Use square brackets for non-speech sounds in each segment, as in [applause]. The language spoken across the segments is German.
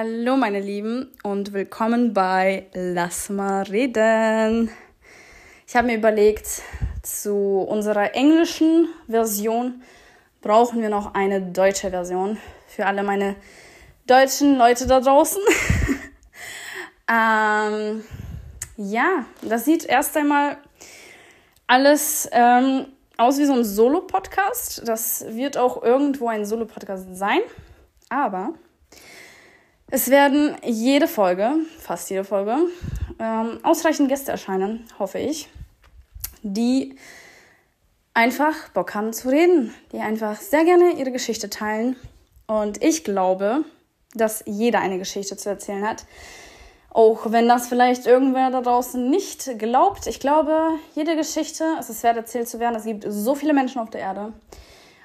Hallo meine Lieben und willkommen bei Lass mal reden. Ich habe mir überlegt, zu unserer englischen Version brauchen wir noch eine deutsche Version für alle meine deutschen Leute da draußen. [laughs] ähm, ja, das sieht erst einmal alles ähm, aus wie so ein Solo-Podcast. Das wird auch irgendwo ein Solo-Podcast sein. Aber es werden jede Folge, fast jede Folge, ähm, ausreichend Gäste erscheinen, hoffe ich, die einfach Bock haben zu reden, die einfach sehr gerne ihre Geschichte teilen. Und ich glaube, dass jeder eine Geschichte zu erzählen hat. Auch wenn das vielleicht irgendwer da draußen nicht glaubt. Ich glaube, jede Geschichte es ist wert erzählt zu werden. Es gibt so viele Menschen auf der Erde.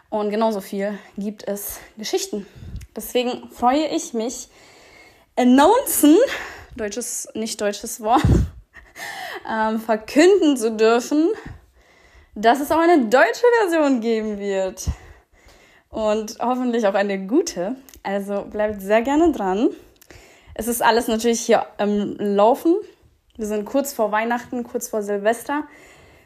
Und genauso viel gibt es Geschichten. Deswegen freue ich mich, announcen, deutsches, nicht deutsches Wort, [laughs] ähm, verkünden zu dürfen, dass es auch eine deutsche Version geben wird. Und hoffentlich auch eine gute. Also bleibt sehr gerne dran. Es ist alles natürlich hier im Laufen. Wir sind kurz vor Weihnachten, kurz vor Silvester.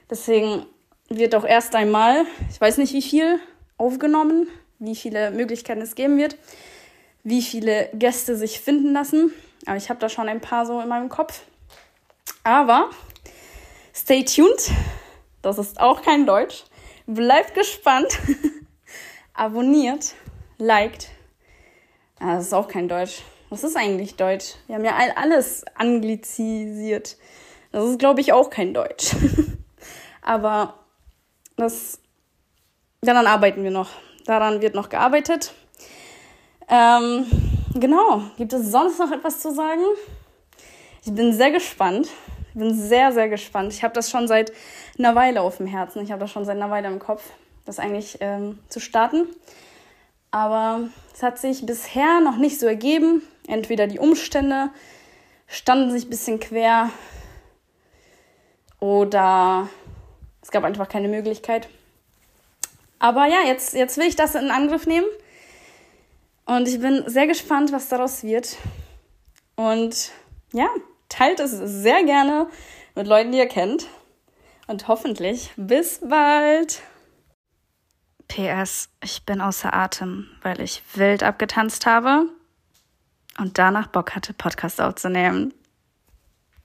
Deswegen wird auch erst einmal, ich weiß nicht wie viel, aufgenommen, wie viele Möglichkeiten es geben wird, wie viele Gäste sich finden lassen. Aber ich habe da schon ein paar so in meinem Kopf. Aber stay tuned. Das ist auch kein Deutsch. Bleibt gespannt. [laughs] Abonniert, liked. Ah, das ist auch kein Deutsch. Was ist eigentlich Deutsch? Wir haben ja alles anglizisiert. Das ist, glaube ich, auch kein Deutsch. [laughs] Aber das, daran arbeiten wir noch. Daran wird noch gearbeitet. Ähm, genau. Gibt es sonst noch etwas zu sagen? Ich bin sehr gespannt. Ich bin sehr, sehr gespannt. Ich habe das schon seit einer Weile auf dem Herzen. Ich habe das schon seit einer Weile im Kopf, das eigentlich ähm, zu starten. Aber es hat sich bisher noch nicht so ergeben. Entweder die Umstände standen sich ein bisschen quer oder es gab einfach keine Möglichkeit. Aber ja, jetzt, jetzt will ich das in Angriff nehmen. Und ich bin sehr gespannt, was daraus wird. Und ja, teilt es sehr gerne mit Leuten, die ihr kennt. Und hoffentlich bis bald. PS, ich bin außer Atem, weil ich wild abgetanzt habe und danach Bock hatte, Podcast aufzunehmen.